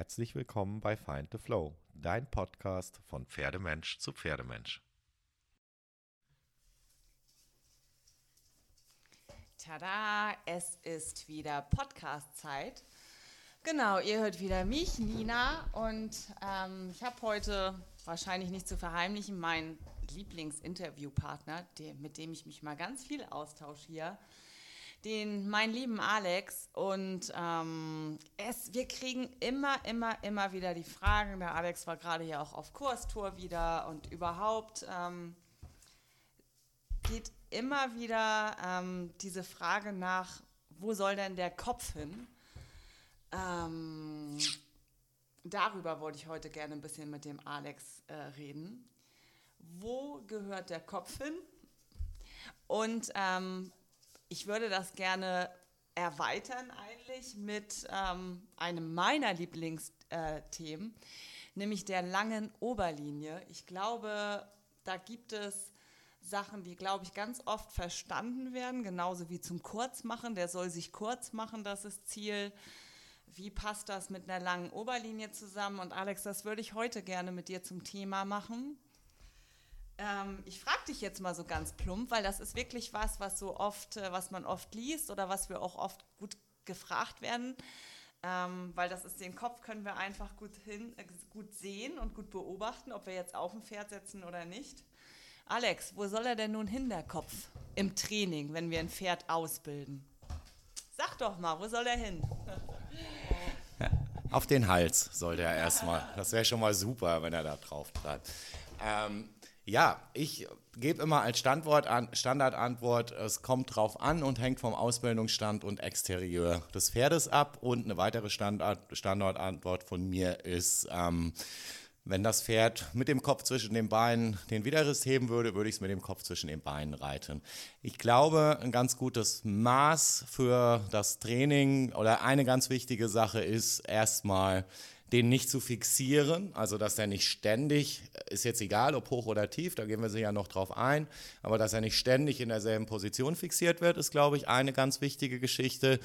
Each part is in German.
Herzlich willkommen bei Find the Flow, dein Podcast von Pferdemensch zu Pferdemensch. Tada, es ist wieder Podcast-Zeit. Genau, ihr hört wieder mich, Nina, und ähm, ich habe heute wahrscheinlich nicht zu verheimlichen meinen Lieblingsinterviewpartner, mit dem ich mich mal ganz viel austausche hier, den meinen lieben Alex. Und ähm, es, wir kriegen immer, immer, immer wieder die Fragen. Der Alex war gerade hier auch auf Kurstour wieder und überhaupt ähm, geht immer wieder ähm, diese Frage nach, wo soll denn der Kopf hin? Ähm, darüber wollte ich heute gerne ein bisschen mit dem Alex äh, reden. Wo gehört der Kopf hin? Und ähm, ich würde das gerne erweitern eigentlich mit ähm, einem meiner Lieblingsthemen, nämlich der langen Oberlinie. Ich glaube, da gibt es Sachen, die, glaube ich, ganz oft verstanden werden, genauso wie zum Kurzmachen. Der soll sich kurz machen, das ist Ziel. Wie passt das mit einer langen Oberlinie zusammen? Und Alex, das würde ich heute gerne mit dir zum Thema machen. Ähm, ich frage dich jetzt mal so ganz plump, weil das ist wirklich was, was so oft, äh, was man oft liest oder was wir auch oft gut gefragt werden. Ähm, weil das ist den Kopf können wir einfach gut hin, äh, gut sehen und gut beobachten, ob wir jetzt auf dem Pferd setzen oder nicht. Alex, wo soll er denn nun hin, der Kopf, im Training, wenn wir ein Pferd ausbilden? Sag doch mal, wo soll er hin? Auf den Hals soll der erstmal. Das wäre schon mal super, wenn er da drauf bleibt. Ähm, ja, ich gebe immer als Standort an, Standardantwort, es kommt drauf an und hängt vom Ausbildungsstand und Exterieur des Pferdes ab. Und eine weitere Standard, Standortantwort von mir ist, ähm, wenn das Pferd mit dem Kopf zwischen den Beinen den Widerriss heben würde, würde ich es mit dem Kopf zwischen den Beinen reiten. Ich glaube, ein ganz gutes Maß für das Training oder eine ganz wichtige Sache ist erstmal, den nicht zu fixieren, also dass er nicht ständig, ist jetzt egal, ob hoch oder tief, da gehen wir sicher noch drauf ein, aber dass er nicht ständig in derselben Position fixiert wird, ist, glaube ich, eine ganz wichtige Geschichte.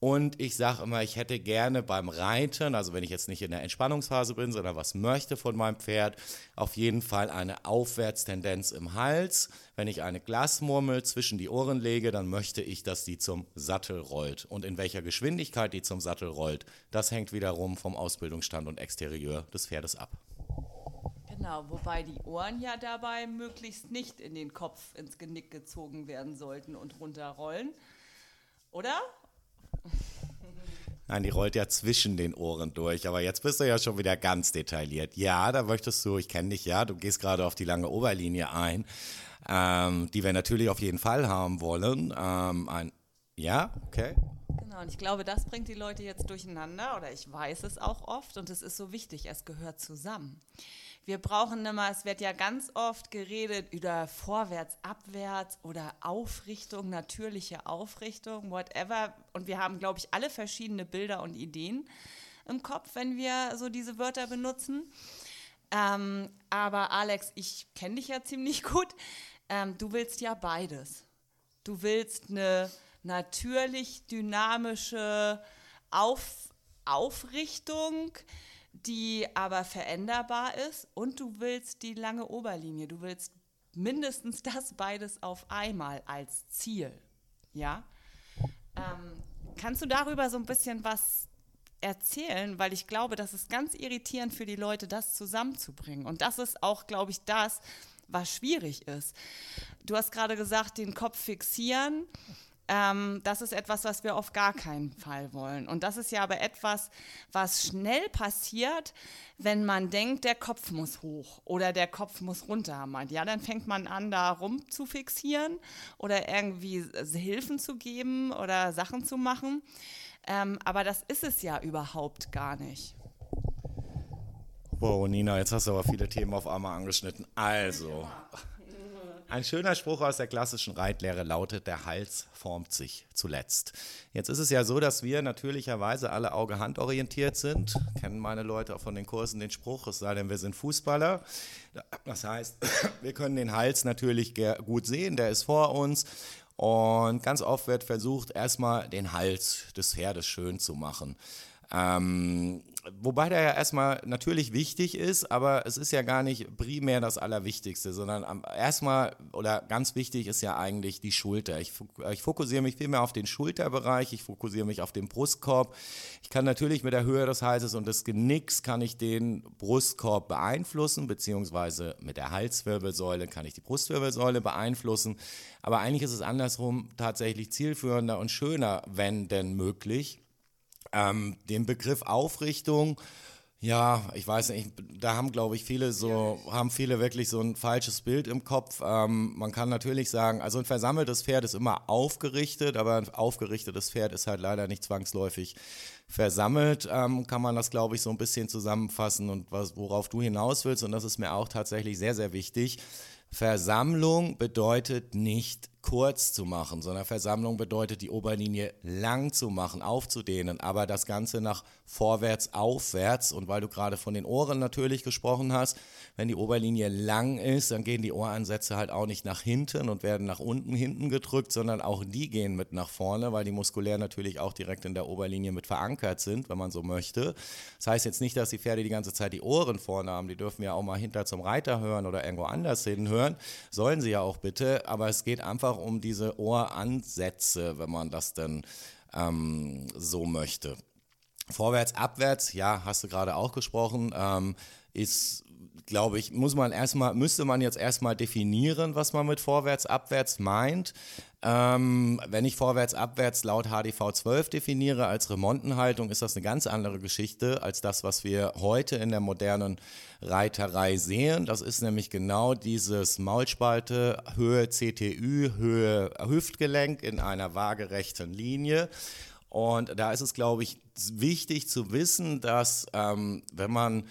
Und ich sage immer, ich hätte gerne beim Reiten, also wenn ich jetzt nicht in der Entspannungsphase bin, sondern was möchte von meinem Pferd, auf jeden Fall eine Aufwärtstendenz im Hals. Wenn ich eine Glasmurmel zwischen die Ohren lege, dann möchte ich, dass die zum Sattel rollt. Und in welcher Geschwindigkeit die zum Sattel rollt, das hängt wiederum vom Ausbildungsstand und Exterieur des Pferdes ab. Genau, wobei die Ohren ja dabei möglichst nicht in den Kopf, ins Genick gezogen werden sollten und runterrollen. Oder? Nein, die rollt ja zwischen den Ohren durch. Aber jetzt bist du ja schon wieder ganz detailliert. Ja, da möchtest du, ich kenne dich ja, du gehst gerade auf die lange Oberlinie ein, ähm, die wir natürlich auf jeden Fall haben wollen. Ähm, ein, ja, okay. Genau, und ich glaube, das bringt die Leute jetzt durcheinander oder ich weiß es auch oft und es ist so wichtig, es gehört zusammen. Wir brauchen immer, es wird ja ganz oft geredet über Vorwärts, Abwärts oder Aufrichtung, natürliche Aufrichtung, whatever. Und wir haben, glaube ich, alle verschiedene Bilder und Ideen im Kopf, wenn wir so diese Wörter benutzen. Ähm, aber Alex, ich kenne dich ja ziemlich gut. Ähm, du willst ja beides. Du willst eine natürlich dynamische Auf Aufrichtung, die aber veränderbar ist und du willst die lange Oberlinie. Du willst mindestens das beides auf einmal als Ziel. Ja? Ähm, kannst du darüber so ein bisschen was erzählen? Weil ich glaube, das ist ganz irritierend für die Leute, das zusammenzubringen. Und das ist auch, glaube ich, das, was schwierig ist. Du hast gerade gesagt, den Kopf fixieren. Ähm, das ist etwas, was wir auf gar keinen Fall wollen. Und das ist ja aber etwas, was schnell passiert, wenn man denkt, der Kopf muss hoch oder der Kopf muss runter. Ja, dann fängt man an, da rum zu fixieren oder irgendwie Hilfen zu geben oder Sachen zu machen. Ähm, aber das ist es ja überhaupt gar nicht. Wow, Nina, jetzt hast du aber viele Themen auf einmal angeschnitten. Also. Ein schöner Spruch aus der klassischen Reitlehre lautet, der Hals formt sich zuletzt. Jetzt ist es ja so, dass wir natürlicherweise alle Auge-Hand orientiert sind. Kennen meine Leute auch von den Kursen den Spruch, es sei denn, wir sind Fußballer. Das heißt, wir können den Hals natürlich gut sehen, der ist vor uns. Und ganz oft wird versucht, erstmal den Hals des Pferdes schön zu machen. Ähm, wobei der ja erstmal natürlich wichtig ist, aber es ist ja gar nicht primär das Allerwichtigste, sondern erstmal oder ganz wichtig ist ja eigentlich die Schulter. Ich, ich fokussiere mich viel mehr auf den Schulterbereich, ich fokussiere mich auf den Brustkorb. Ich kann natürlich mit der Höhe des Halses und des Genicks kann ich den Brustkorb beeinflussen, beziehungsweise mit der Halswirbelsäule kann ich die Brustwirbelsäule beeinflussen. Aber eigentlich ist es andersrum tatsächlich zielführender und schöner, wenn denn möglich ähm, den Begriff Aufrichtung, ja, ich weiß nicht, da haben, glaube ich, viele so, haben viele wirklich so ein falsches Bild im Kopf. Ähm, man kann natürlich sagen, also ein versammeltes Pferd ist immer aufgerichtet, aber ein aufgerichtetes Pferd ist halt leider nicht zwangsläufig versammelt, ähm, kann man das, glaube ich, so ein bisschen zusammenfassen und was, worauf du hinaus willst. Und das ist mir auch tatsächlich sehr, sehr wichtig. Versammlung bedeutet nicht kurz zu machen, sondern Versammlung bedeutet, die Oberlinie lang zu machen, aufzudehnen, aber das Ganze nach vorwärts, aufwärts. Und weil du gerade von den Ohren natürlich gesprochen hast, wenn die Oberlinie lang ist, dann gehen die Ohransätze halt auch nicht nach hinten und werden nach unten hinten gedrückt, sondern auch die gehen mit nach vorne, weil die muskulär natürlich auch direkt in der Oberlinie mit verankert sind, wenn man so möchte. Das heißt jetzt nicht, dass die Pferde die ganze Zeit die Ohren vorne haben, die dürfen ja auch mal hinter zum Reiter hören oder irgendwo anders hinhören, sollen sie ja auch bitte, aber es geht einfach einfach um diese Ohransätze, wenn man das denn ähm, so möchte. Vorwärts, abwärts, ja, hast du gerade auch gesprochen, ähm, ist, glaube ich, muss man erstmal, müsste man jetzt erstmal definieren, was man mit vorwärts, abwärts meint. Ähm, wenn ich vorwärts, abwärts laut HDV 12 definiere als Remontenhaltung, ist das eine ganz andere Geschichte als das, was wir heute in der modernen Reiterei sehen. Das ist nämlich genau dieses Maulspalte, Höhe CTÜ, Höhe Hüftgelenk in einer waagerechten Linie. Und da ist es, glaube ich, wichtig zu wissen, dass ähm, wenn man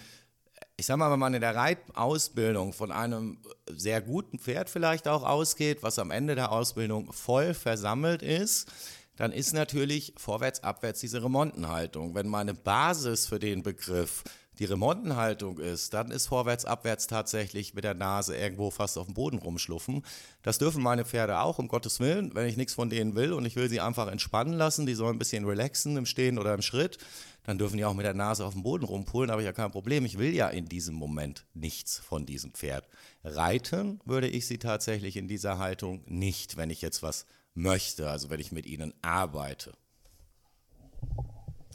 ich sag mal, wenn man in der Reitausbildung von einem sehr guten Pferd vielleicht auch ausgeht, was am Ende der Ausbildung voll versammelt ist, dann ist natürlich vorwärts, abwärts diese Remontenhaltung. Wenn meine Basis für den Begriff die Remontenhaltung ist, dann ist vorwärts, abwärts tatsächlich mit der Nase irgendwo fast auf dem Boden rumschluffen. Das dürfen meine Pferde auch, um Gottes Willen, wenn ich nichts von denen will und ich will sie einfach entspannen lassen, die sollen ein bisschen relaxen im Stehen oder im Schritt, dann dürfen die auch mit der Nase auf dem Boden rumpulen, habe ich ja kein Problem. Ich will ja in diesem Moment nichts von diesem Pferd. Reiten würde ich sie tatsächlich in dieser Haltung nicht, wenn ich jetzt was möchte, also wenn ich mit ihnen arbeite.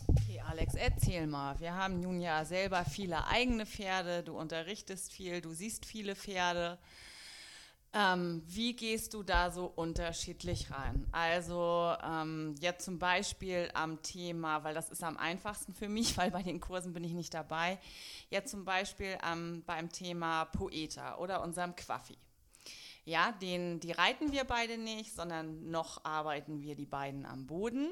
Okay, Alex, erzähl mal. Wir haben nun ja selber viele eigene Pferde, du unterrichtest viel, du siehst viele Pferde. Ähm, wie gehst du da so unterschiedlich rein? Also ähm, jetzt zum Beispiel am Thema, weil das ist am einfachsten für mich, weil bei den Kursen bin ich nicht dabei. Jetzt zum Beispiel ähm, beim Thema Poeta oder unserem Quaffi. Ja, den, die reiten wir beide nicht, sondern noch arbeiten wir die beiden am Boden.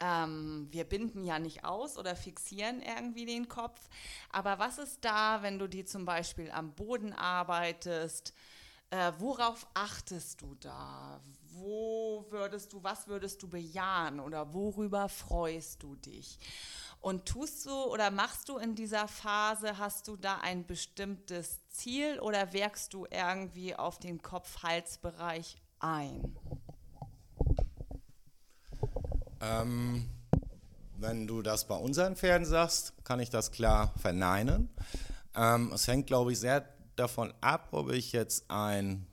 Ähm, wir binden ja nicht aus oder fixieren irgendwie den Kopf. Aber was ist da, wenn du die zum Beispiel am Boden arbeitest? Äh, worauf achtest du da? Wo würdest du, was würdest du bejahen oder worüber freust du dich? Und tust du oder machst du in dieser Phase, hast du da ein bestimmtes Ziel oder wirkst du irgendwie auf den Kopf-Hals-Bereich ein? Ähm, wenn du das bei unseren Pferden sagst, kann ich das klar verneinen. Ähm, es hängt, glaube ich, sehr davon ab, ob ich jetzt ein,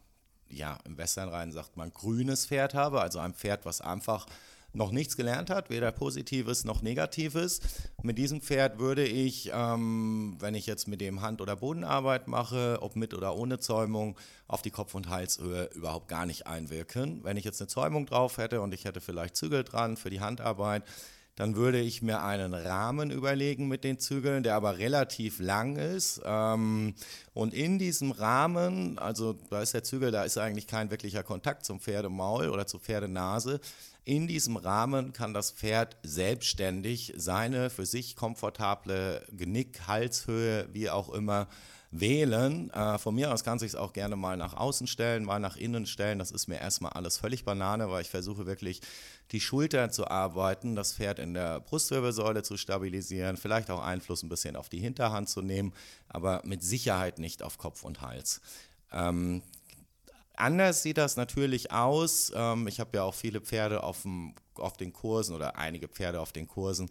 ja, im Westernrhein sagt man grünes Pferd habe, also ein Pferd, was einfach noch nichts gelernt hat, weder Positives noch Negatives. Mit diesem Pferd würde ich, ähm, wenn ich jetzt mit dem Hand- oder Bodenarbeit mache, ob mit oder ohne Zäumung, auf die Kopf- und Halshöhe überhaupt gar nicht einwirken. Wenn ich jetzt eine Zäumung drauf hätte und ich hätte vielleicht Zügel dran für die Handarbeit, dann würde ich mir einen Rahmen überlegen mit den Zügeln, der aber relativ lang ist. Ähm, und in diesem Rahmen, also da ist der Zügel, da ist eigentlich kein wirklicher Kontakt zum Pferdemaul oder zur Pferdenase. In diesem Rahmen kann das Pferd selbstständig seine für sich komfortable Genick, Halshöhe, wie auch immer, wählen. Äh, von mir aus kann sich es auch gerne mal nach außen stellen, mal nach innen stellen. Das ist mir erstmal alles völlig Banane, weil ich versuche wirklich die Schultern zu arbeiten, das Pferd in der Brustwirbelsäule zu stabilisieren, vielleicht auch Einfluss ein bisschen auf die Hinterhand zu nehmen, aber mit Sicherheit nicht auf Kopf und Hals. Ähm, anders sieht das natürlich aus. Ähm, ich habe ja auch viele Pferde auf, dem, auf den Kursen oder einige Pferde auf den Kursen,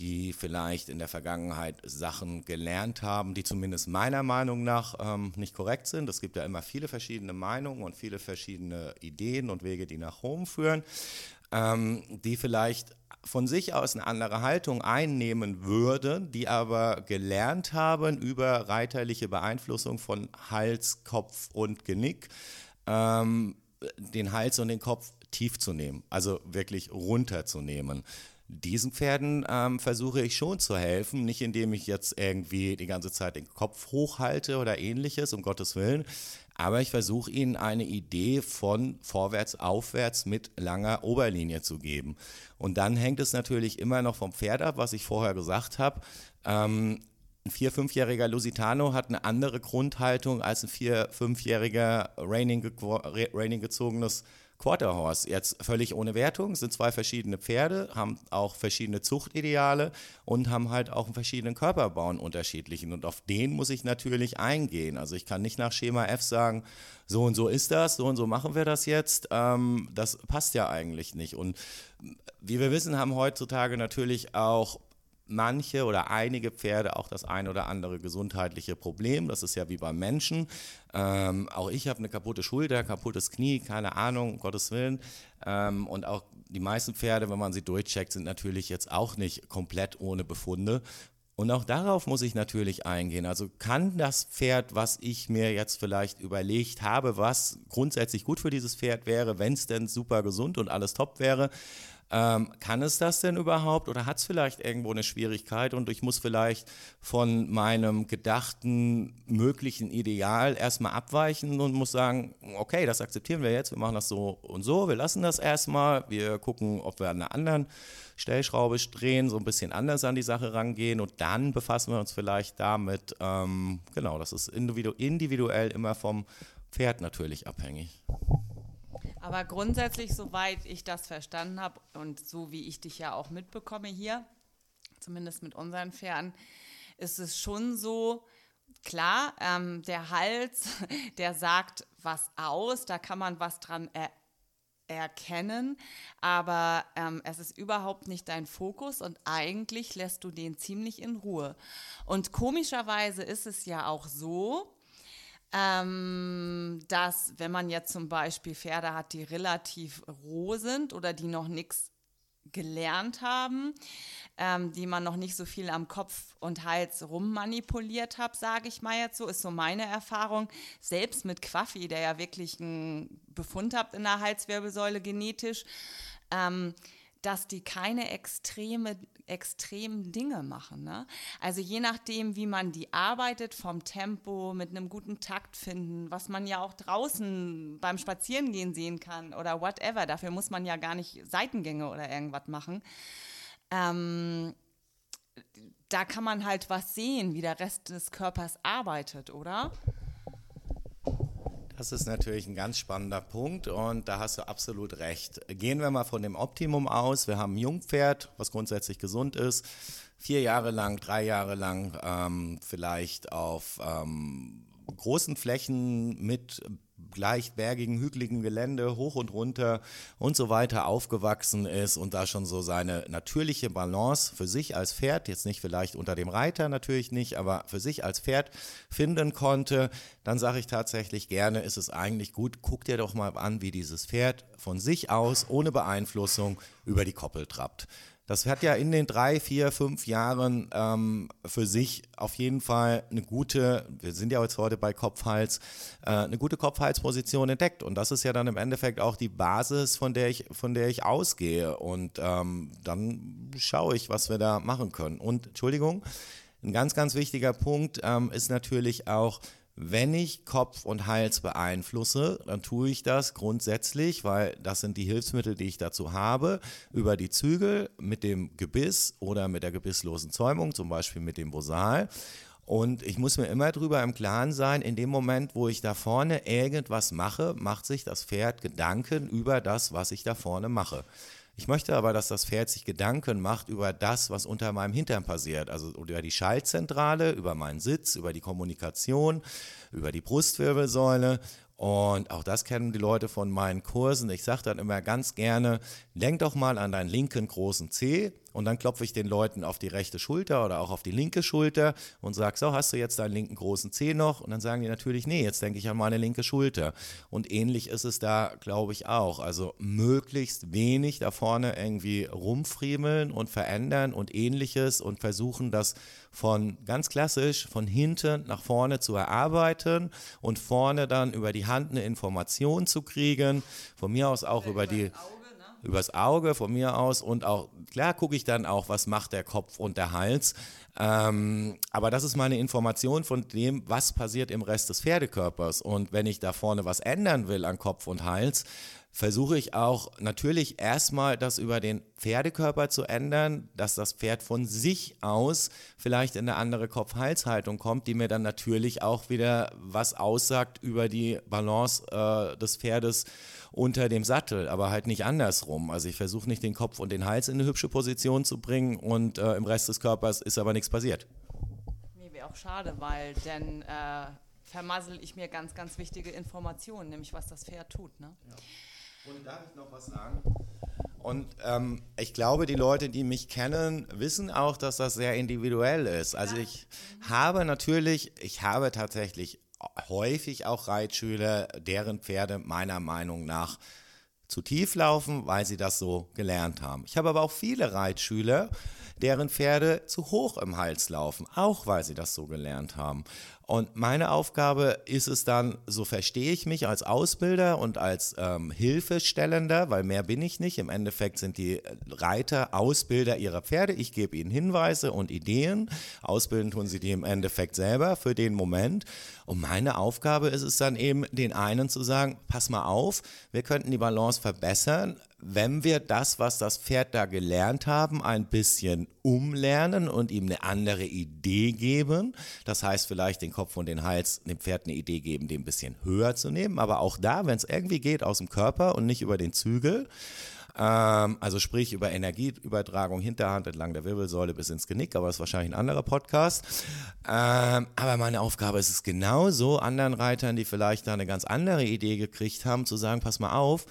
die vielleicht in der Vergangenheit Sachen gelernt haben, die zumindest meiner Meinung nach ähm, nicht korrekt sind. Es gibt ja immer viele verschiedene Meinungen und viele verschiedene Ideen und Wege, die nach Rom führen, ähm, die vielleicht von sich aus eine andere Haltung einnehmen würden, die aber gelernt haben über reiterliche Beeinflussung von Hals, Kopf und Genick, ähm, den Hals und den Kopf tief zu nehmen, also wirklich runterzunehmen. Diesen Pferden ähm, versuche ich schon zu helfen, nicht indem ich jetzt irgendwie die ganze Zeit den Kopf hochhalte oder ähnliches, um Gottes Willen, aber ich versuche ihnen eine Idee von vorwärts, aufwärts mit langer Oberlinie zu geben. Und dann hängt es natürlich immer noch vom Pferd ab, was ich vorher gesagt habe. Ähm, ein vier-, fünfjähriger Lusitano hat eine andere Grundhaltung als ein vier-, fünfjähriger Raining, Raining gezogenes Quarterhorse, jetzt völlig ohne Wertung, sind zwei verschiedene Pferde, haben auch verschiedene Zuchtideale und haben halt auch einen verschiedenen Körperbau, einen unterschiedlichen. Und auf den muss ich natürlich eingehen. Also ich kann nicht nach Schema F sagen, so und so ist das, so und so machen wir das jetzt. Ähm, das passt ja eigentlich nicht. Und wie wir wissen, haben heutzutage natürlich auch manche oder einige Pferde auch das ein oder andere gesundheitliche Problem. Das ist ja wie beim Menschen. Ähm, auch ich habe eine kaputte Schulter, kaputtes Knie, keine Ahnung, um Gottes Willen. Ähm, und auch die meisten Pferde, wenn man sie durchcheckt, sind natürlich jetzt auch nicht komplett ohne Befunde. Und auch darauf muss ich natürlich eingehen. Also kann das Pferd, was ich mir jetzt vielleicht überlegt habe, was grundsätzlich gut für dieses Pferd wäre, wenn es denn super gesund und alles top wäre, ähm, kann es das denn überhaupt oder hat es vielleicht irgendwo eine Schwierigkeit und ich muss vielleicht von meinem gedachten möglichen Ideal erstmal abweichen und muss sagen, okay, das akzeptieren wir jetzt, wir machen das so und so, wir lassen das erstmal, wir gucken, ob wir an einer anderen Stellschraube drehen, so ein bisschen anders an die Sache rangehen und dann befassen wir uns vielleicht damit, ähm, genau, das ist individu individuell immer vom Pferd natürlich abhängig. Aber grundsätzlich, soweit ich das verstanden habe und so wie ich dich ja auch mitbekomme hier, zumindest mit unseren Pferden, ist es schon so, klar, ähm, der Hals, der sagt was aus, da kann man was dran er erkennen, aber ähm, es ist überhaupt nicht dein Fokus und eigentlich lässt du den ziemlich in Ruhe. Und komischerweise ist es ja auch so, ähm, dass wenn man jetzt zum Beispiel Pferde hat, die relativ roh sind oder die noch nichts gelernt haben, ähm, die man noch nicht so viel am Kopf und Hals rummanipuliert hat, sage ich mal jetzt so, ist so meine Erfahrung. Selbst mit Quaffi, der ja wirklich einen Befund hat in der Halswirbelsäule genetisch, ähm, dass die keine extreme, extremen Dinge machen. Ne? Also je nachdem, wie man die arbeitet, vom Tempo, mit einem guten Takt finden, was man ja auch draußen beim Spazierengehen sehen kann oder whatever. Dafür muss man ja gar nicht Seitengänge oder irgendwas machen. Ähm, da kann man halt was sehen, wie der Rest des Körpers arbeitet, oder? Das ist natürlich ein ganz spannender Punkt und da hast du absolut recht. Gehen wir mal von dem Optimum aus. Wir haben ein Jungpferd, was grundsätzlich gesund ist, vier Jahre lang, drei Jahre lang ähm, vielleicht auf ähm, großen Flächen mit gleich bergigen, hügeligen Gelände hoch und runter und so weiter aufgewachsen ist und da schon so seine natürliche Balance für sich als Pferd, jetzt nicht vielleicht unter dem Reiter natürlich nicht, aber für sich als Pferd finden konnte, dann sage ich tatsächlich gerne, ist es eigentlich gut, guck dir doch mal an, wie dieses Pferd von sich aus ohne Beeinflussung über die Koppel trappt. Das hat ja in den drei, vier, fünf Jahren ähm, für sich auf jeden Fall eine gute, wir sind ja jetzt heute bei Kopf-Hals, äh, eine gute Kopf-Hals-Position entdeckt. Und das ist ja dann im Endeffekt auch die Basis, von der ich, von der ich ausgehe. Und ähm, dann schaue ich, was wir da machen können. Und Entschuldigung, ein ganz, ganz wichtiger Punkt ähm, ist natürlich auch, wenn ich Kopf und Hals beeinflusse, dann tue ich das grundsätzlich, weil das sind die Hilfsmittel, die ich dazu habe, über die Zügel mit dem Gebiss oder mit der gebisslosen Zäumung, zum Beispiel mit dem Bosal. Und ich muss mir immer darüber im Klaren sein, in dem Moment, wo ich da vorne irgendwas mache, macht sich das Pferd Gedanken über das, was ich da vorne mache. Ich möchte aber, dass das Pferd sich Gedanken macht über das, was unter meinem Hintern passiert. Also über die Schaltzentrale, über meinen Sitz, über die Kommunikation, über die Brustwirbelsäule. Und auch das kennen die Leute von meinen Kursen. Ich sage dann immer ganz gerne, denk doch mal an deinen linken großen Zeh und dann klopfe ich den Leuten auf die rechte Schulter oder auch auf die linke Schulter und sage, so, hast du jetzt deinen linken großen Zeh noch? Und dann sagen die natürlich, nee, jetzt denke ich an meine linke Schulter. Und ähnlich ist es da, glaube ich, auch. Also möglichst wenig da vorne irgendwie rumfriemeln und verändern und ähnliches und versuchen, das von ganz klassisch von hinten nach vorne zu erarbeiten und vorne dann über die Hand eine Information zu kriegen. Von mir aus auch über die übers Auge von mir aus und auch, klar gucke ich dann auch, was macht der Kopf und der Hals. Ähm, aber das ist meine Information von dem, was passiert im Rest des Pferdekörpers. Und wenn ich da vorne was ändern will an Kopf und Hals, versuche ich auch natürlich erstmal das über den Pferdekörper zu ändern, dass das Pferd von sich aus vielleicht in eine andere Kopf-Hals-Haltung kommt, die mir dann natürlich auch wieder was aussagt über die Balance äh, des Pferdes unter dem Sattel, aber halt nicht andersrum. Also ich versuche nicht den Kopf und den Hals in eine hübsche Position zu bringen und äh, im Rest des Körpers ist aber nichts passiert. Nee, wäre auch schade, weil dann äh, vermassel ich mir ganz, ganz wichtige Informationen, nämlich was das Pferd tut. Ne? Ja. Und darf ich noch was sagen? Und ähm, ich glaube, die Leute, die mich kennen, wissen auch, dass das sehr individuell ist. Also ich habe natürlich, ich habe tatsächlich häufig auch Reitschüler, deren Pferde meiner Meinung nach zu tief laufen, weil sie das so gelernt haben. Ich habe aber auch viele Reitschüler, deren Pferde zu hoch im Hals laufen, auch weil sie das so gelernt haben. Und meine Aufgabe ist es dann, so verstehe ich mich als Ausbilder und als ähm, Hilfestellender, weil mehr bin ich nicht. Im Endeffekt sind die Reiter Ausbilder ihrer Pferde. Ich gebe ihnen Hinweise und Ideen. Ausbilden tun sie die im Endeffekt selber für den Moment. Und meine Aufgabe ist es dann eben, den einen zu sagen, pass mal auf, wir könnten die Balance verbessern wenn wir das, was das Pferd da gelernt haben, ein bisschen umlernen und ihm eine andere Idee geben. Das heißt, vielleicht den Kopf und den Hals dem Pferd eine Idee geben, den ein bisschen höher zu nehmen. Aber auch da, wenn es irgendwie geht, aus dem Körper und nicht über den Zügel. Ähm, also sprich über Energieübertragung Hinterhand entlang der Wirbelsäule bis ins Genick, aber das ist wahrscheinlich ein anderer Podcast. Ähm, aber meine Aufgabe ist es genauso, anderen Reitern, die vielleicht da eine ganz andere Idee gekriegt haben, zu sagen, pass mal auf,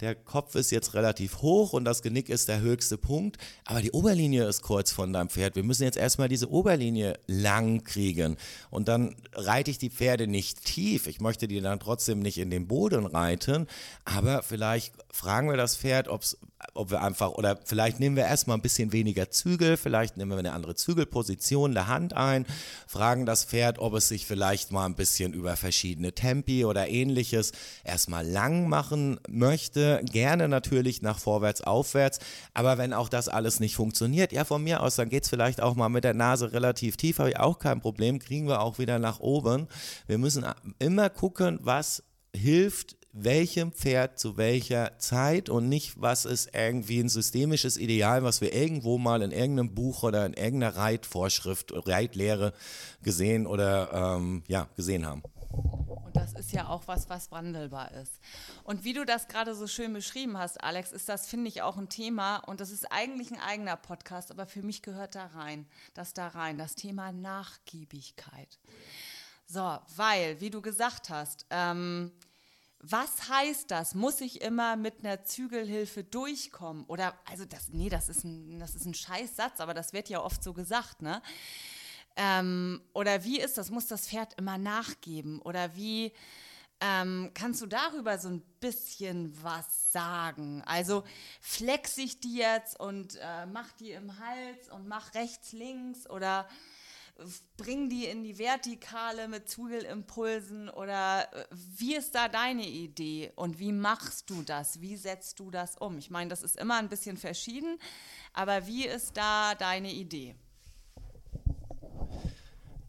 der Kopf ist jetzt relativ hoch und das Genick ist der höchste Punkt, aber die Oberlinie ist kurz von deinem Pferd. Wir müssen jetzt erstmal diese Oberlinie lang kriegen und dann reite ich die Pferde nicht tief. Ich möchte die dann trotzdem nicht in den Boden reiten, aber vielleicht fragen wir das Pferd, ob's, ob wir einfach, oder vielleicht nehmen wir erstmal ein bisschen weniger Zügel, vielleicht nehmen wir eine andere Zügelposition der Hand ein, fragen das Pferd, ob es sich vielleicht mal ein bisschen über verschiedene Tempi oder ähnliches erstmal lang machen möchte. Gerne natürlich nach vorwärts, aufwärts, aber wenn auch das alles nicht funktioniert, ja, von mir aus, dann geht es vielleicht auch mal mit der Nase relativ tief, habe ich auch kein Problem, kriegen wir auch wieder nach oben. Wir müssen immer gucken, was hilft welchem Pferd zu welcher Zeit und nicht, was ist irgendwie ein systemisches Ideal, was wir irgendwo mal in irgendeinem Buch oder in irgendeiner Reitvorschrift, Reitlehre gesehen oder ähm, ja, gesehen haben. Und das ist ja auch was, was wandelbar ist. Und wie du das gerade so schön beschrieben hast, Alex, ist das, finde ich, auch ein Thema. Und das ist eigentlich ein eigener Podcast, aber für mich gehört da rein, das da rein, das Thema Nachgiebigkeit. So, weil, wie du gesagt hast, ähm, was heißt das? Muss ich immer mit einer Zügelhilfe durchkommen? Oder, also das, nee, das ist ein, das ist ein Scheißsatz, aber das wird ja oft so gesagt, ne? Ähm, oder wie ist das? Muss das Pferd immer nachgeben? Oder wie ähm, kannst du darüber so ein bisschen was sagen? Also flex ich die jetzt und äh, mach die im Hals und mach rechts, links oder bring die in die Vertikale mit Zugelimpulsen oder äh, wie ist da deine Idee und wie machst du das? Wie setzt du das um? Ich meine, das ist immer ein bisschen verschieden, aber wie ist da deine Idee?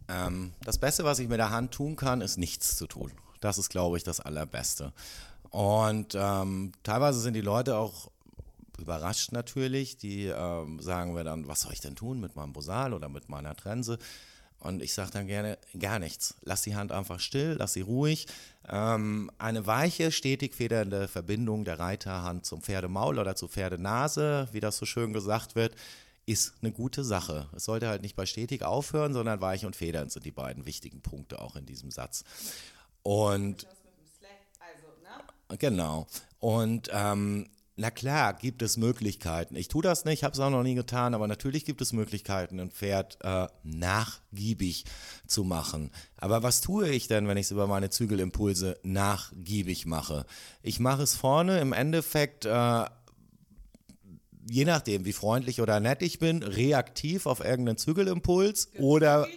Ähm, das Beste, was ich mit der Hand tun kann, ist nichts zu tun. Das ist, glaube ich, das Allerbeste. Und ähm, teilweise sind die Leute auch überrascht natürlich. Die ähm, sagen mir dann, was soll ich denn tun mit meinem Bosal oder mit meiner Trense? Und ich sage dann gerne gar nichts. Lass die Hand einfach still, lass sie ruhig. Ähm, eine weiche, stetig federnde Verbindung der Reiterhand zum Pferdemaul oder zur Pferdenase, wie das so schön gesagt wird, ist eine gute Sache. Es sollte halt nicht bei stetig aufhören, sondern weich und federnd sind die beiden wichtigen Punkte auch in diesem Satz. Und also, ne? genau. Und ähm, na klar, gibt es Möglichkeiten. Ich tue das nicht, habe es auch noch nie getan, aber natürlich gibt es Möglichkeiten, ein Pferd äh, nachgiebig zu machen. Aber was tue ich denn, wenn ich es über meine Zügelimpulse nachgiebig mache? Ich mache es vorne im Endeffekt. Äh, je nachdem, wie freundlich oder nett ich bin, reaktiv auf irgendeinen Zügelimpuls oder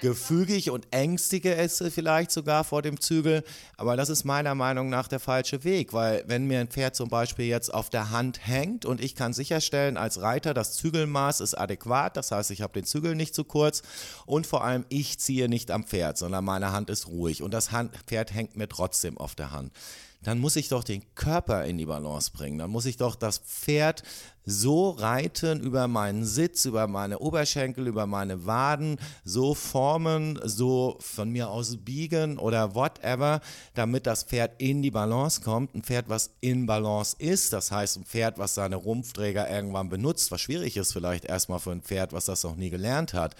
gefügig und ängstige es vielleicht sogar vor dem Zügel. Aber das ist meiner Meinung nach der falsche Weg, weil wenn mir ein Pferd zum Beispiel jetzt auf der Hand hängt und ich kann sicherstellen als Reiter, das Zügelmaß ist adäquat, das heißt, ich habe den Zügel nicht zu kurz und vor allem ich ziehe nicht am Pferd, sondern meine Hand ist ruhig und das Hand Pferd hängt mir trotzdem auf der Hand dann muss ich doch den Körper in die Balance bringen. Dann muss ich doch das Pferd so reiten über meinen Sitz, über meine Oberschenkel, über meine Waden, so formen, so von mir aus biegen oder whatever, damit das Pferd in die Balance kommt. Ein Pferd, was in Balance ist, das heißt ein Pferd, was seine Rumpfträger irgendwann benutzt, was schwierig ist vielleicht erstmal für ein Pferd, was das noch nie gelernt hat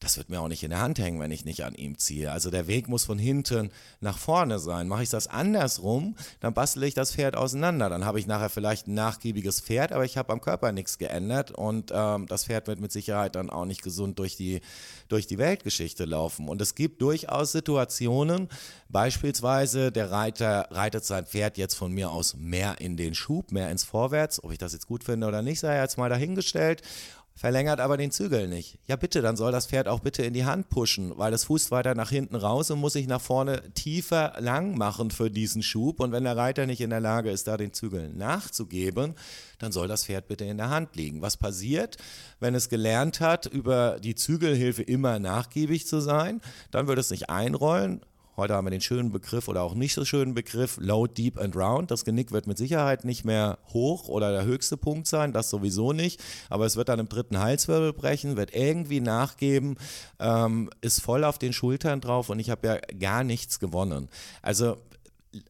das wird mir auch nicht in der Hand hängen, wenn ich nicht an ihm ziehe. Also der Weg muss von hinten nach vorne sein. Mache ich das andersrum, dann bastel ich das Pferd auseinander. Dann habe ich nachher vielleicht ein nachgiebiges Pferd, aber ich habe am Körper nichts geändert und ähm, das Pferd wird mit Sicherheit dann auch nicht gesund durch die, durch die Weltgeschichte laufen. Und es gibt durchaus Situationen, beispielsweise der Reiter reitet sein Pferd jetzt von mir aus mehr in den Schub, mehr ins Vorwärts. Ob ich das jetzt gut finde oder nicht, sei jetzt mal dahingestellt verlängert aber den Zügel nicht. Ja bitte, dann soll das Pferd auch bitte in die Hand pushen, weil es fußt weiter nach hinten raus und muss sich nach vorne tiefer lang machen für diesen Schub. Und wenn der Reiter nicht in der Lage ist, da den Zügel nachzugeben, dann soll das Pferd bitte in der Hand liegen. Was passiert, wenn es gelernt hat, über die Zügelhilfe immer nachgiebig zu sein? Dann wird es nicht einrollen, Heute haben wir den schönen Begriff oder auch nicht so schönen Begriff Low, Deep and Round. Das Genick wird mit Sicherheit nicht mehr hoch oder der höchste Punkt sein, das sowieso nicht. Aber es wird dann im dritten Halswirbel brechen, wird irgendwie nachgeben, ähm, ist voll auf den Schultern drauf und ich habe ja gar nichts gewonnen. Also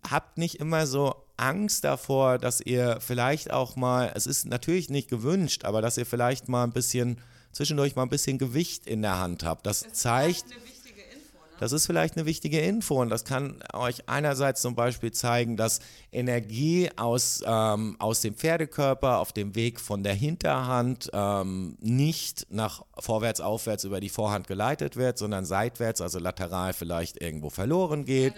habt nicht immer so Angst davor, dass ihr vielleicht auch mal, es ist natürlich nicht gewünscht, aber dass ihr vielleicht mal ein bisschen zwischendurch mal ein bisschen Gewicht in der Hand habt. Das zeigt das ist vielleicht eine wichtige Info und das kann euch einerseits zum Beispiel zeigen, dass Energie aus, ähm, aus dem Pferdekörper auf dem Weg von der Hinterhand ähm, nicht nach vorwärts, aufwärts über die Vorhand geleitet wird, sondern seitwärts, also lateral vielleicht irgendwo verloren geht.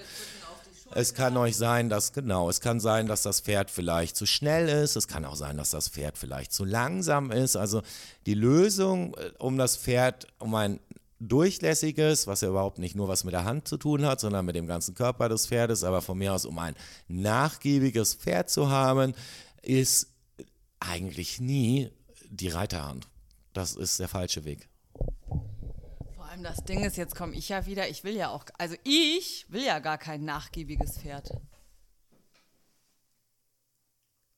Es kann euch sein, dass, genau, es kann sein, dass das Pferd vielleicht zu schnell ist. Es kann auch sein, dass das Pferd vielleicht zu langsam ist. Also die Lösung, äh, um das Pferd, um ein durchlässiges, was ja überhaupt nicht nur was mit der Hand zu tun hat, sondern mit dem ganzen Körper des Pferdes, aber von mir aus, um ein nachgiebiges Pferd zu haben, ist eigentlich nie die Reiterhand. Das ist der falsche Weg. Vor allem das Ding ist, jetzt komme ich ja wieder, ich will ja auch, also ich will ja gar kein nachgiebiges Pferd.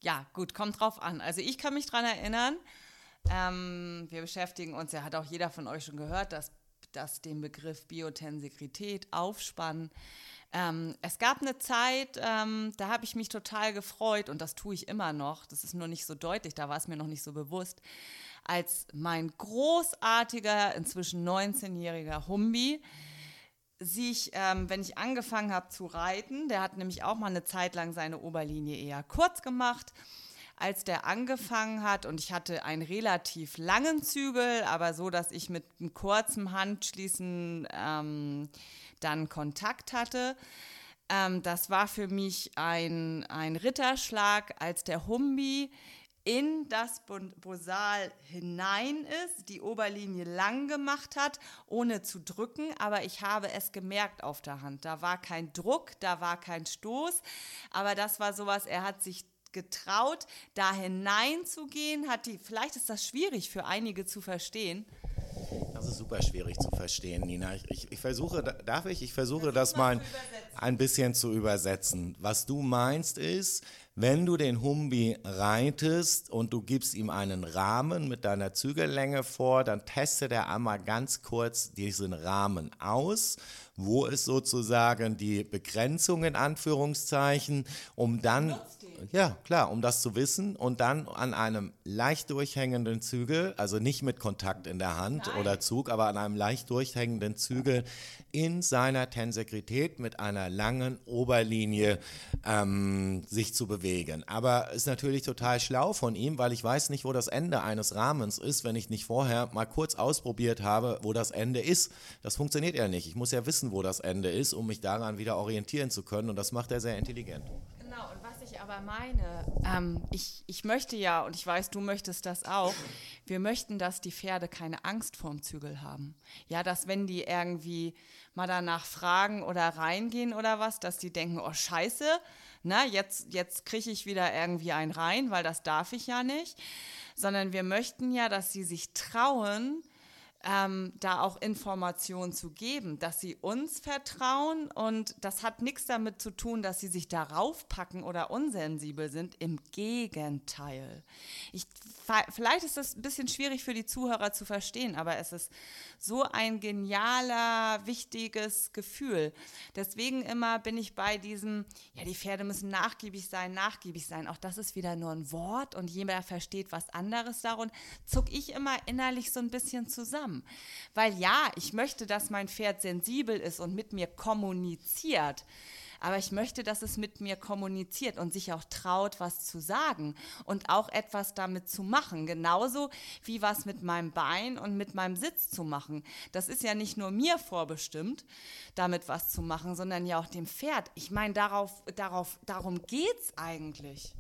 Ja, gut, kommt drauf an. Also ich kann mich daran erinnern, ähm, wir beschäftigen uns, ja, hat auch jeder von euch schon gehört, dass das den Begriff Biotensegrität, Aufspannen. Ähm, es gab eine Zeit, ähm, da habe ich mich total gefreut und das tue ich immer noch. Das ist nur nicht so deutlich, da war es mir noch nicht so bewusst, als mein großartiger, inzwischen 19-jähriger Humbi sich, ähm, wenn ich angefangen habe zu reiten, der hat nämlich auch mal eine Zeit lang seine Oberlinie eher kurz gemacht als der angefangen hat und ich hatte einen relativ langen Zügel, aber so, dass ich mit einem kurzen Handschließen ähm, dann Kontakt hatte. Ähm, das war für mich ein, ein Ritterschlag, als der Humbi in das Bosal hinein ist, die Oberlinie lang gemacht hat, ohne zu drücken, aber ich habe es gemerkt auf der Hand. Da war kein Druck, da war kein Stoß, aber das war sowas, er hat sich getraut, da hineinzugehen? Hat die, vielleicht ist das schwierig für einige zu verstehen. Das ist super schwierig zu verstehen, Nina. Ich, ich, ich versuche, darf ich? Ich versuche das mal ein bisschen zu übersetzen. Was du meinst ist, wenn du den Humbi reitest und du gibst ihm einen Rahmen mit deiner Zügellänge vor, dann testet er einmal ganz kurz diesen Rahmen aus wo ist sozusagen die Begrenzung in Anführungszeichen, um dann ja, klar, um das zu wissen und dann an einem leicht durchhängenden Zügel, also nicht mit Kontakt in der Hand Nein. oder Zug, aber an einem leicht durchhängenden Zügel in seiner Tensegrität mit einer langen Oberlinie ähm, sich zu bewegen. Aber ist natürlich total schlau von ihm, weil ich weiß nicht, wo das Ende eines Rahmens ist, wenn ich nicht vorher mal kurz ausprobiert habe, wo das Ende ist. Das funktioniert ja nicht. Ich muss ja wissen, wo das Ende ist, um mich daran wieder orientieren zu können. Und das macht er sehr intelligent. Genau, und was ich aber meine, ähm, ich, ich möchte ja, und ich weiß, du möchtest das auch, wir möchten, dass die Pferde keine Angst vorm Zügel haben. Ja, dass wenn die irgendwie mal danach fragen oder reingehen oder was, dass die denken, oh scheiße, na, jetzt, jetzt kriege ich wieder irgendwie einen rein, weil das darf ich ja nicht. Sondern wir möchten ja, dass sie sich trauen, ähm, da auch Informationen zu geben, dass sie uns vertrauen und das hat nichts damit zu tun, dass sie sich darauf packen oder unsensibel sind. Im Gegenteil. Ich, vielleicht ist das ein bisschen schwierig für die Zuhörer zu verstehen, aber es ist so ein genialer, wichtiges Gefühl. Deswegen immer bin ich bei diesem, ja, die Pferde müssen nachgiebig sein, nachgiebig sein. Auch das ist wieder nur ein Wort und jeder versteht was anderes darum. Zuck ich immer innerlich so ein bisschen zusammen. Weil ja, ich möchte, dass mein Pferd sensibel ist und mit mir kommuniziert aber ich möchte, dass es mit mir kommuniziert und sich auch traut, was zu sagen und auch etwas damit zu machen. Genauso wie was mit meinem Bein und mit meinem Sitz zu machen. Das ist ja nicht nur mir vorbestimmt, damit was zu machen, sondern ja auch dem Pferd. Ich meine, darauf, darauf, darum geht es eigentlich.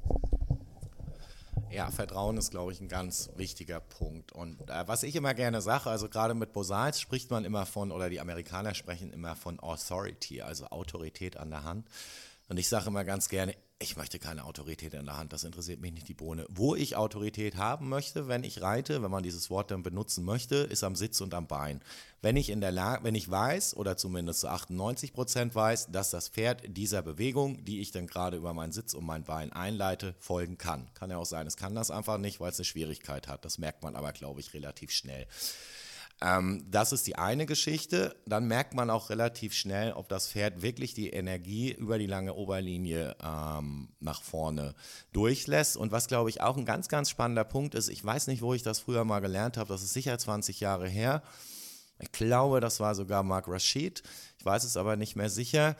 Ja, Vertrauen ist, glaube ich, ein ganz wichtiger Punkt. Und äh, was ich immer gerne sage, also gerade mit Bosals spricht man immer von, oder die Amerikaner sprechen immer von Authority, also Autorität an der Hand. Und ich sage immer ganz gerne, ich möchte keine Autorität in der Hand, das interessiert mich nicht die Bohne. Wo ich Autorität haben möchte, wenn ich reite, wenn man dieses Wort dann benutzen möchte, ist am Sitz und am Bein. Wenn ich in der Lage, wenn ich weiß, oder zumindest zu 98 Prozent weiß, dass das Pferd dieser Bewegung, die ich dann gerade über meinen Sitz und mein Bein einleite, folgen kann. Kann ja auch sein, es kann das einfach nicht, weil es eine Schwierigkeit hat. Das merkt man aber, glaube ich, relativ schnell. Ähm, das ist die eine Geschichte. Dann merkt man auch relativ schnell, ob das Pferd wirklich die Energie über die lange Oberlinie ähm, nach vorne durchlässt. Und was, glaube ich, auch ein ganz, ganz spannender Punkt ist, ich weiß nicht, wo ich das früher mal gelernt habe, das ist sicher 20 Jahre her. Ich glaube, das war sogar Mark Rashid. Ich weiß es aber nicht mehr sicher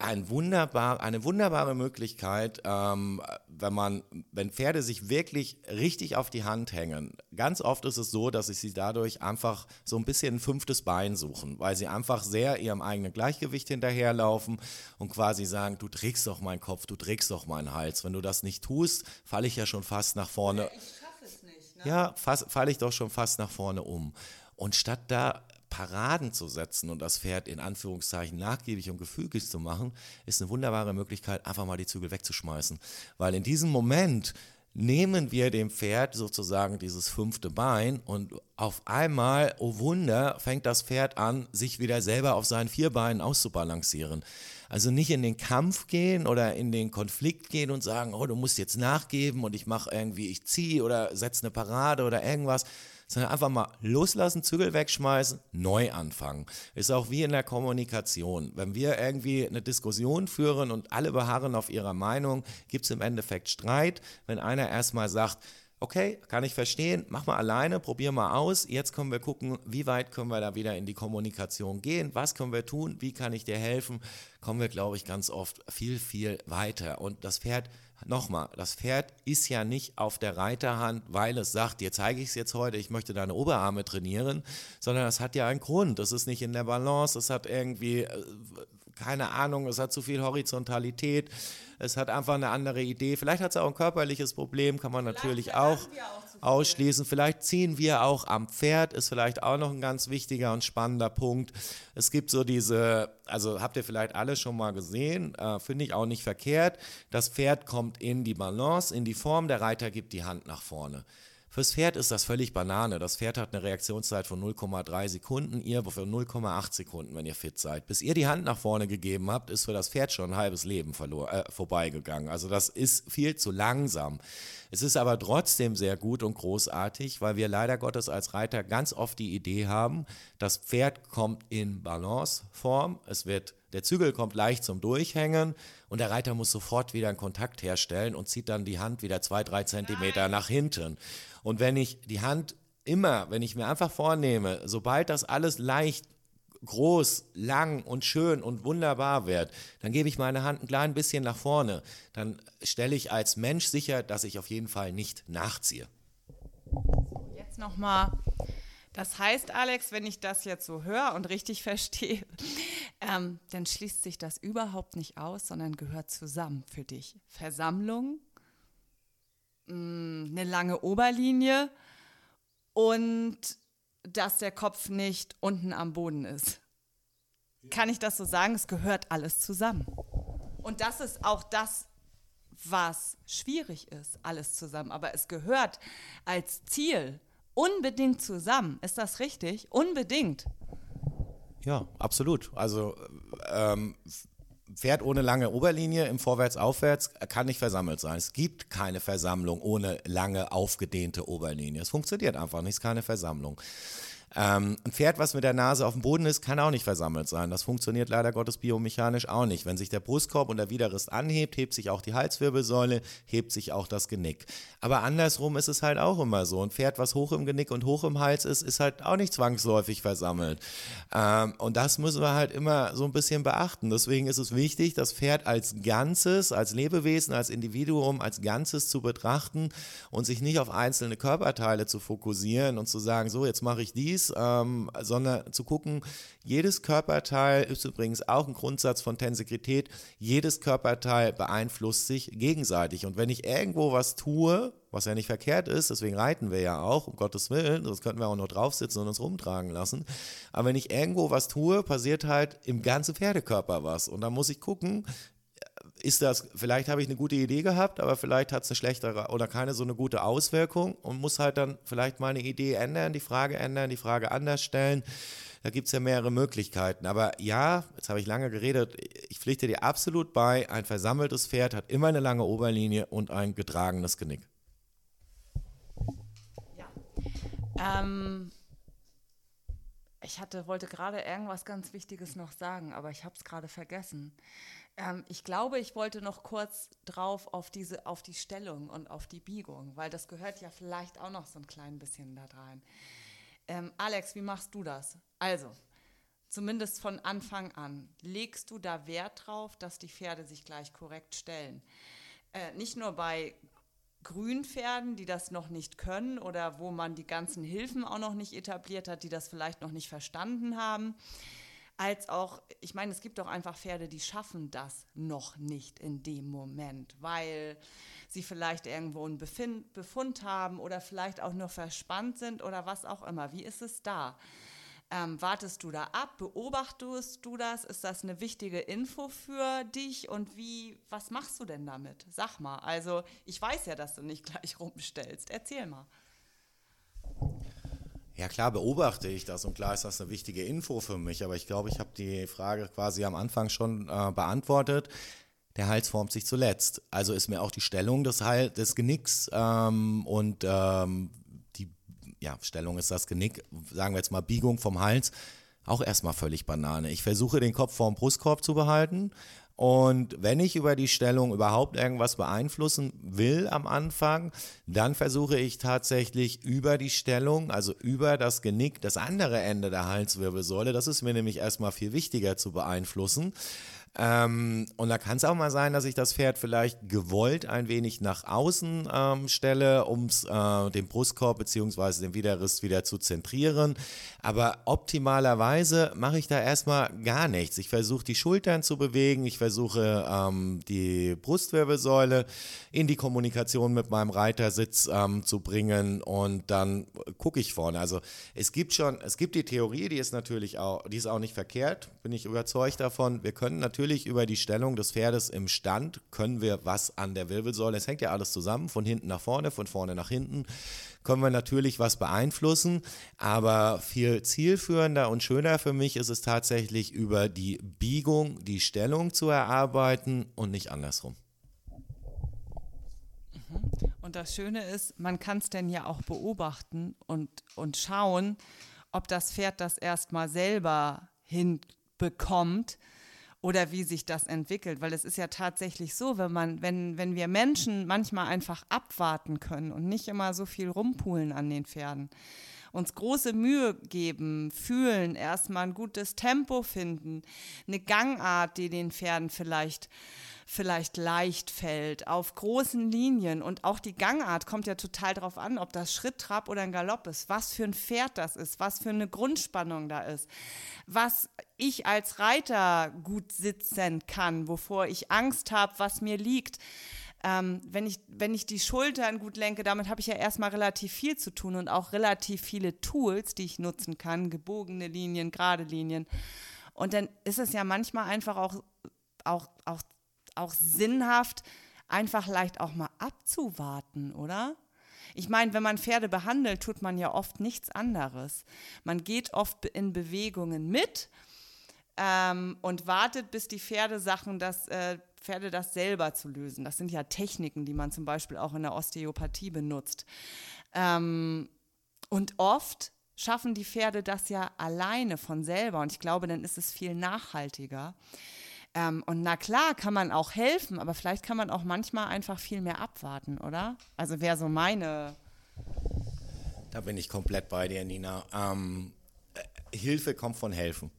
ein wunderbar, eine wunderbare Möglichkeit, ähm, wenn man, wenn Pferde sich wirklich richtig auf die Hand hängen. Ganz oft ist es so, dass sie sie dadurch einfach so ein bisschen ein fünftes Bein suchen, weil sie einfach sehr ihrem eigenen Gleichgewicht hinterherlaufen und quasi sagen, du trägst doch meinen Kopf, du trägst doch meinen Hals. Wenn du das nicht tust, falle ich ja schon fast nach vorne. Ja, ich schaffe es nicht. Ne? Ja, falle ich doch schon fast nach vorne um. Und statt da Paraden zu setzen und das Pferd in Anführungszeichen nachgiebig und gefügig zu machen, ist eine wunderbare Möglichkeit, einfach mal die Zügel wegzuschmeißen. Weil in diesem Moment nehmen wir dem Pferd sozusagen dieses fünfte Bein und auf einmal, oh Wunder, fängt das Pferd an, sich wieder selber auf seinen vier Beinen auszubalancieren. Also nicht in den Kampf gehen oder in den Konflikt gehen und sagen, oh, du musst jetzt nachgeben und ich mache irgendwie, ich ziehe oder setze eine Parade oder irgendwas, sondern einfach mal loslassen, Zügel wegschmeißen, neu anfangen. Ist auch wie in der Kommunikation. Wenn wir irgendwie eine Diskussion führen und alle beharren auf ihrer Meinung, gibt es im Endeffekt Streit. Wenn einer erstmal sagt, okay, kann ich verstehen, mach mal alleine, probier mal aus. Jetzt können wir gucken, wie weit können wir da wieder in die Kommunikation gehen, was können wir tun, wie kann ich dir helfen, kommen wir, glaube ich, ganz oft viel, viel weiter. Und das Pferd Nochmal, das Pferd ist ja nicht auf der Reiterhand, weil es sagt, dir zeige ich es jetzt heute, ich möchte deine Oberarme trainieren, sondern es hat ja einen Grund. Es ist nicht in der Balance, es hat irgendwie, äh, keine Ahnung, es hat zu viel Horizontalität, es hat einfach eine andere Idee. Vielleicht hat es auch ein körperliches Problem, kann man natürlich auch, auch ausschließen. Vielleicht ziehen wir auch am Pferd, ist vielleicht auch noch ein ganz wichtiger und spannender Punkt. Es gibt so diese, also habt ihr vielleicht alle schon mal gesehen, äh, finde ich auch nicht verkehrt. Das Pferd kommt in die Balance, in die Form, der Reiter gibt die Hand nach vorne. Fürs Pferd ist das völlig Banane. Das Pferd hat eine Reaktionszeit von 0,3 Sekunden, ihr für 0,8 Sekunden, wenn ihr fit seid. Bis ihr die Hand nach vorne gegeben habt, ist für das Pferd schon ein halbes Leben äh, vorbeigegangen. Also das ist viel zu langsam. Es ist aber trotzdem sehr gut und großartig, weil wir leider Gottes als Reiter ganz oft die Idee haben, das Pferd kommt in Balanceform, es wird der Zügel kommt leicht zum Durchhängen und der Reiter muss sofort wieder einen Kontakt herstellen und zieht dann die Hand wieder zwei, drei Zentimeter nach hinten. Und wenn ich die Hand immer, wenn ich mir einfach vornehme, sobald das alles leicht groß, lang und schön und wunderbar wird, dann gebe ich meine Hand ein klein bisschen nach vorne. Dann stelle ich als Mensch sicher, dass ich auf jeden Fall nicht nachziehe. Jetzt nochmal. Das heißt, Alex, wenn ich das jetzt so höre und richtig verstehe, ähm, dann schließt sich das überhaupt nicht aus, sondern gehört zusammen für dich. Versammlung, mm, eine lange Oberlinie und dass der Kopf nicht unten am Boden ist. Kann ich das so sagen? Es gehört alles zusammen. Und das ist auch das, was schwierig ist, alles zusammen. Aber es gehört als Ziel unbedingt zusammen. Ist das richtig? Unbedingt. Ja, absolut. Also ähm, Pferd ohne lange Oberlinie im Vorwärts-Aufwärts kann nicht versammelt sein. Es gibt keine Versammlung ohne lange aufgedehnte Oberlinie. Es funktioniert einfach nicht, es ist keine Versammlung. Ähm, ein Pferd, was mit der Nase auf dem Boden ist, kann auch nicht versammelt sein. Das funktioniert leider Gottes biomechanisch auch nicht. Wenn sich der Brustkorb und der Widerrist anhebt, hebt sich auch die Halswirbelsäule, hebt sich auch das Genick. Aber andersrum ist es halt auch immer so. Ein Pferd, was hoch im Genick und hoch im Hals ist, ist halt auch nicht zwangsläufig versammelt. Ähm, und das müssen wir halt immer so ein bisschen beachten. Deswegen ist es wichtig, das Pferd als Ganzes, als Lebewesen, als Individuum, als Ganzes zu betrachten und sich nicht auf einzelne Körperteile zu fokussieren und zu sagen, so, jetzt mache ich dies Dies, ähm, sondern zu gucken, jedes Körperteil ist übrigens auch ein Grundsatz von Tensegrität, jedes Körperteil beeinflusst sich gegenseitig. Und wenn ich irgendwo was tue, was ja nicht verkehrt ist, deswegen reiten wir ja auch, um Gottes Willen, sonst könnten wir auch nur draufsitzen und uns rumtragen lassen. Aber wenn ich irgendwo was tue, passiert halt im ganzen Pferdekörper was. Und da muss ich gucken, ist das, vielleicht habe ich eine gute Idee gehabt, aber vielleicht hat es eine schlechtere oder keine so eine gute Auswirkung und muss halt dann vielleicht mal eine Idee ändern, die Frage ändern, die Frage anders stellen. Da gibt es ja mehrere Möglichkeiten. Aber ja, jetzt habe ich lange geredet, ich pflichte dir absolut bei, ein versammeltes Pferd hat immer eine lange Oberlinie und ein getragenes Genick. Ja. Ähm, ich hatte, wollte gerade irgendwas ganz Wichtiges noch sagen, aber ich habe es gerade vergessen. Ähm, ich glaube, ich wollte noch kurz drauf auf diese, auf die Stellung und auf die Biegung, weil das gehört ja vielleicht auch noch so ein klein bisschen da rein. Ähm, Alex, wie machst du das? Also, zumindest von Anfang an, legst du da Wert drauf, dass die Pferde sich gleich korrekt stellen? Äh, nicht nur bei Grünpferden, die das noch nicht können oder wo man die ganzen Hilfen auch noch nicht etabliert hat, die das vielleicht noch nicht verstanden haben als auch, ich meine, es gibt doch einfach Pferde, die schaffen das noch nicht in dem Moment, weil sie vielleicht irgendwo einen Befind, Befund haben oder vielleicht auch nur verspannt sind oder was auch immer. Wie ist es da? Ähm, wartest du da ab? Beobachtest du das? Ist das eine wichtige Info für dich? Und wie, was machst du denn damit? Sag mal. Also, ich weiß ja, dass du nicht gleich rumstellst. Erzähl mal. Ja klar beobachte ich das und klar ist das eine wichtige Info für mich, aber ich glaube, ich habe die Frage quasi am Anfang schon äh, beantwortet. Der Hals formt sich zuletzt. Also ist mir auch die Stellung des, Hal des Genicks ähm, und ähm, die ja, Stellung ist das Genick, sagen wir jetzt mal Biegung vom Hals, auch erstmal völlig Banane. Ich versuche den Kopf vorm Brustkorb zu behalten und wenn ich über die Stellung überhaupt irgendwas beeinflussen will am Anfang, dann versuche ich tatsächlich über die Stellung, also über das Genick, das andere Ende der Halswirbelsäule, das ist mir nämlich erstmal viel wichtiger zu beeinflussen. Ähm, und da kann es auch mal sein, dass ich das Pferd vielleicht gewollt ein wenig nach außen ähm, stelle, um äh, den Brustkorb bzw. den Widerriss wieder zu zentrieren. Aber optimalerweise mache ich da erstmal gar nichts. Ich versuche die Schultern zu bewegen, ich versuche ähm, die Brustwirbelsäule in die Kommunikation mit meinem Reitersitz ähm, zu bringen und dann gucke ich vorne. Also es gibt schon, es gibt die Theorie, die ist natürlich auch, die ist auch nicht verkehrt, bin ich überzeugt davon. Wir können natürlich natürlich über die Stellung des Pferdes im Stand, können wir was an der Wirbelsäule, es hängt ja alles zusammen, von hinten nach vorne, von vorne nach hinten, können wir natürlich was beeinflussen, aber viel zielführender und schöner für mich ist es tatsächlich über die Biegung, die Stellung zu erarbeiten und nicht andersrum. Mhm. Und das Schöne ist, man kann es denn ja auch beobachten und, und schauen, ob das Pferd das erstmal selber hinbekommt oder wie sich das entwickelt. Weil es ist ja tatsächlich so, wenn man, wenn, wenn wir Menschen manchmal einfach abwarten können und nicht immer so viel rumpulen an den Pferden uns große Mühe geben, fühlen, erstmal ein gutes Tempo finden, eine Gangart, die den Pferden vielleicht vielleicht leicht fällt, auf großen Linien. Und auch die Gangart kommt ja total darauf an, ob das Schritt, Trab oder ein Galopp ist, was für ein Pferd das ist, was für eine Grundspannung da ist, was ich als Reiter gut sitzen kann, wovor ich Angst habe, was mir liegt. Ähm, wenn, ich, wenn ich die Schultern gut lenke, damit habe ich ja erstmal relativ viel zu tun und auch relativ viele Tools, die ich nutzen kann, gebogene Linien, gerade Linien. Und dann ist es ja manchmal einfach auch, auch, auch auch sinnhaft, einfach leicht auch mal abzuwarten, oder? Ich meine, wenn man Pferde behandelt, tut man ja oft nichts anderes. Man geht oft in Bewegungen mit ähm, und wartet, bis die Pferdesachen das, äh, Pferde das selber zu lösen. Das sind ja Techniken, die man zum Beispiel auch in der Osteopathie benutzt. Ähm, und oft schaffen die Pferde das ja alleine von selber. Und ich glaube, dann ist es viel nachhaltiger. Ähm, und na klar kann man auch helfen, aber vielleicht kann man auch manchmal einfach viel mehr abwarten, oder? Also wäre so meine. Da bin ich komplett bei dir, Nina. Ähm, äh, Hilfe kommt von helfen.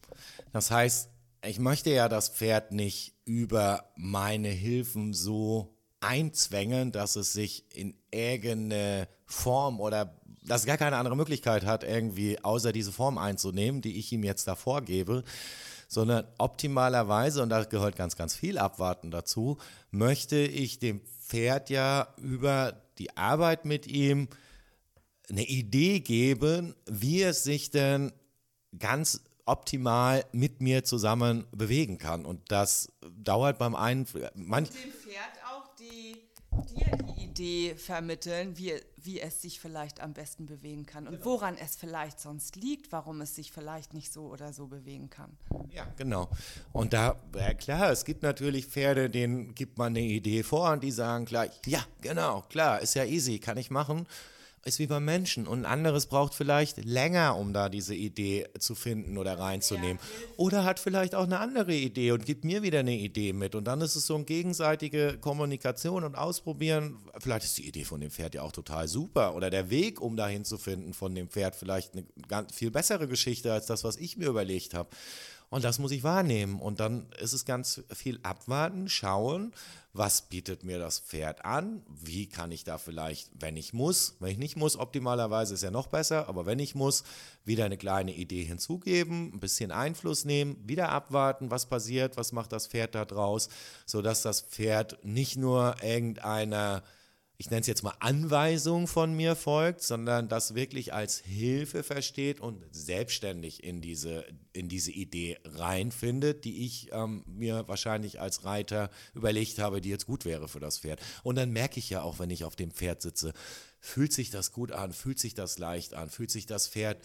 Das heißt, ich möchte ja das Pferd nicht über meine Hilfen so einzwängen, dass es sich in irgendeine Form oder dass es gar keine andere Möglichkeit hat, irgendwie außer diese Form einzunehmen, die ich ihm jetzt da vorgebe, sondern optimalerweise, und da gehört ganz, ganz viel Abwarten dazu, möchte ich dem Pferd ja über die Arbeit mit ihm eine Idee geben, wie es sich denn ganz optimal mit mir zusammen bewegen kann. Und das dauert beim einen. Manch dem Pferd auch die, dir die Idee vermitteln, wie, wie es sich vielleicht am besten bewegen kann und genau. woran es vielleicht sonst liegt, warum es sich vielleicht nicht so oder so bewegen kann. Ja, genau. Und da, ja klar, es gibt natürlich Pferde, denen gibt man eine Idee vor und die sagen gleich, ja, genau, klar, ist ja easy, kann ich machen ist wie beim Menschen und ein anderes braucht vielleicht länger, um da diese Idee zu finden oder reinzunehmen. Oder hat vielleicht auch eine andere Idee und gibt mir wieder eine Idee mit. Und dann ist es so eine gegenseitige Kommunikation und Ausprobieren. Vielleicht ist die Idee von dem Pferd ja auch total super oder der Weg, um dahin zu finden von dem Pferd vielleicht eine ganz viel bessere Geschichte als das, was ich mir überlegt habe. Und das muss ich wahrnehmen. Und dann ist es ganz viel abwarten, schauen, was bietet mir das Pferd an, wie kann ich da vielleicht, wenn ich muss, wenn ich nicht muss, optimalerweise ist ja noch besser, aber wenn ich muss, wieder eine kleine Idee hinzugeben, ein bisschen Einfluss nehmen, wieder abwarten, was passiert, was macht das Pferd da draus, sodass das Pferd nicht nur irgendeiner ich nenne es jetzt mal Anweisung von mir folgt, sondern das wirklich als Hilfe versteht und selbstständig in diese, in diese Idee reinfindet, die ich ähm, mir wahrscheinlich als Reiter überlegt habe, die jetzt gut wäre für das Pferd. Und dann merke ich ja auch, wenn ich auf dem Pferd sitze, fühlt sich das gut an, fühlt sich das leicht an, fühlt sich das Pferd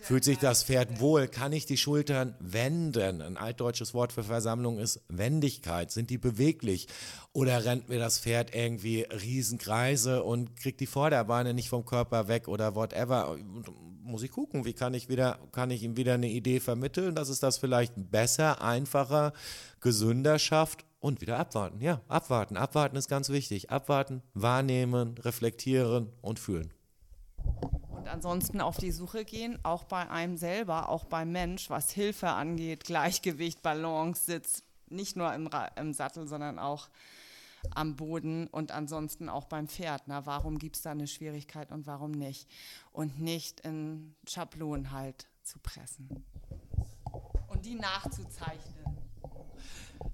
Fühlt sich das Pferd wohl? Kann ich die Schultern wenden? Ein altdeutsches Wort für Versammlung ist Wendigkeit. Sind die beweglich? Oder rennt mir das Pferd irgendwie Riesenkreise und kriegt die Vorderbeine nicht vom Körper weg oder whatever? Muss ich gucken, wie kann ich wieder, kann ich ihm wieder eine Idee vermitteln, dass es das vielleicht besser, einfacher, gesünder schafft und wieder abwarten. Ja, abwarten. Abwarten ist ganz wichtig. Abwarten, wahrnehmen, reflektieren und fühlen. Und ansonsten auf die Suche gehen, auch bei einem selber, auch beim Mensch, was Hilfe angeht, Gleichgewicht, Balance, Sitz, nicht nur im, im Sattel, sondern auch am Boden und ansonsten auch beim Pferd. Na, warum gibt es da eine Schwierigkeit und warum nicht? Und nicht in Schablonen halt zu pressen. Und die nachzuzeichnen.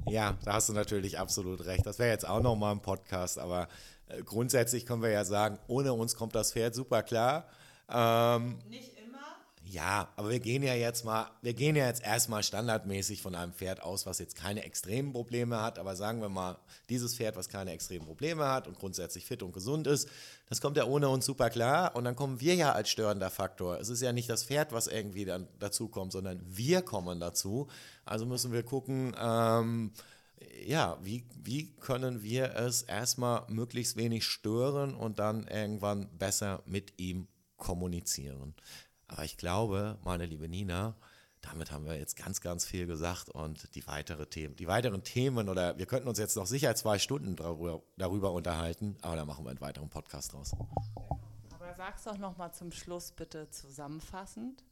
Ja, da hast du natürlich absolut recht. Das wäre jetzt auch nochmal ein Podcast, aber äh, grundsätzlich können wir ja sagen, ohne uns kommt das Pferd super klar. Ähm, Nicht immer? Ja, aber wir gehen ja jetzt mal, wir gehen ja jetzt erstmal standardmäßig von einem Pferd aus, was jetzt keine extremen Probleme hat, aber sagen wir mal, dieses Pferd, was keine extremen Probleme hat und grundsätzlich fit und gesund ist, das kommt ja ohne uns super klar und dann kommen wir ja als störender Faktor. Es ist ja nicht das Pferd, was irgendwie dann dazu kommt, sondern wir kommen dazu. Also müssen wir gucken, ähm, ja, wie, wie können wir es erstmal möglichst wenig stören und dann irgendwann besser mit ihm kommunizieren. Aber ich glaube, meine liebe Nina, damit haben wir jetzt ganz, ganz viel gesagt und die weitere Themen, die weiteren Themen oder wir könnten uns jetzt noch sicher zwei Stunden darüber, darüber unterhalten, aber da machen wir einen weiteren Podcast draus. Aber Holger, sag's doch noch mal zum Schluss bitte zusammenfassend.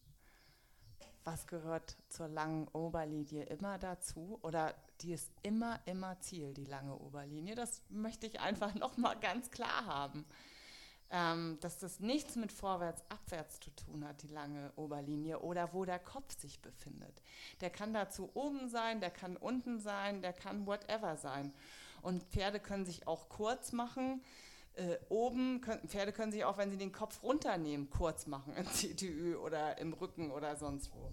Was gehört zur langen Oberlinie immer dazu? Oder die ist immer, immer Ziel, die lange Oberlinie. Das möchte ich einfach noch mal ganz klar haben. Ähm, dass das nichts mit vorwärts, abwärts zu tun hat, die lange Oberlinie oder wo der Kopf sich befindet. Der kann dazu oben sein, der kann unten sein, der kann whatever sein. Und Pferde können sich auch kurz machen. Äh, oben, können, Pferde können sich auch, wenn sie den Kopf runternehmen, kurz machen im CTÜ oder im Rücken oder sonst wo.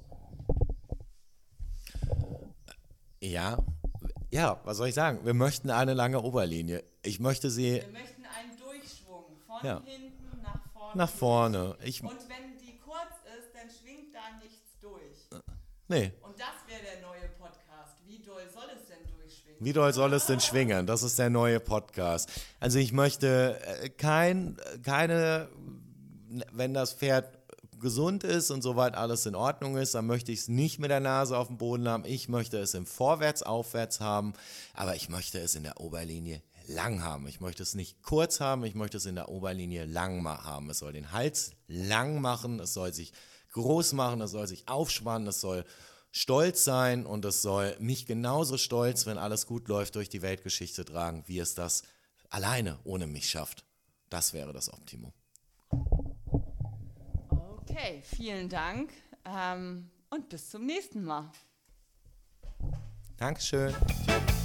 Ja, ja, was soll ich sagen? Wir möchten eine lange Oberlinie. Ich möchte sie. Wir möchten von Ja. hinten nach vorne. Nach vorne. Ich, Und wenn die kurz ist, dann schwingt da nichts durch. nee, Und das wäre der neue Podcast. Wie doll soll es denn durchschwingen? Wie doll soll es denn schwingen? Das ist der neue Podcast. Also ich möchte äh, kein, keine, wenn das Pferd gesund ist und soweit alles in Ordnung ist, dann möchte ich es nicht mit der Nase auf dem Boden haben. Ich möchte es im Vorwärts, Aufwärts haben, aber ich möchte es in der Oberlinie lang haben. Ich möchte es nicht kurz haben, ich möchte es in der Oberlinie lang haben. Es soll den Hals lang machen, es soll sich groß machen, es soll sich aufspannen, es soll stolz sein und es soll mich genauso stolz, wenn alles gut läuft, durch die Weltgeschichte tragen, wie es das alleine ohne mich schafft. Das wäre das Optimum. Okay, vielen Dank ähm, und bis zum nächsten Mal. Dankeschön. Tschüss.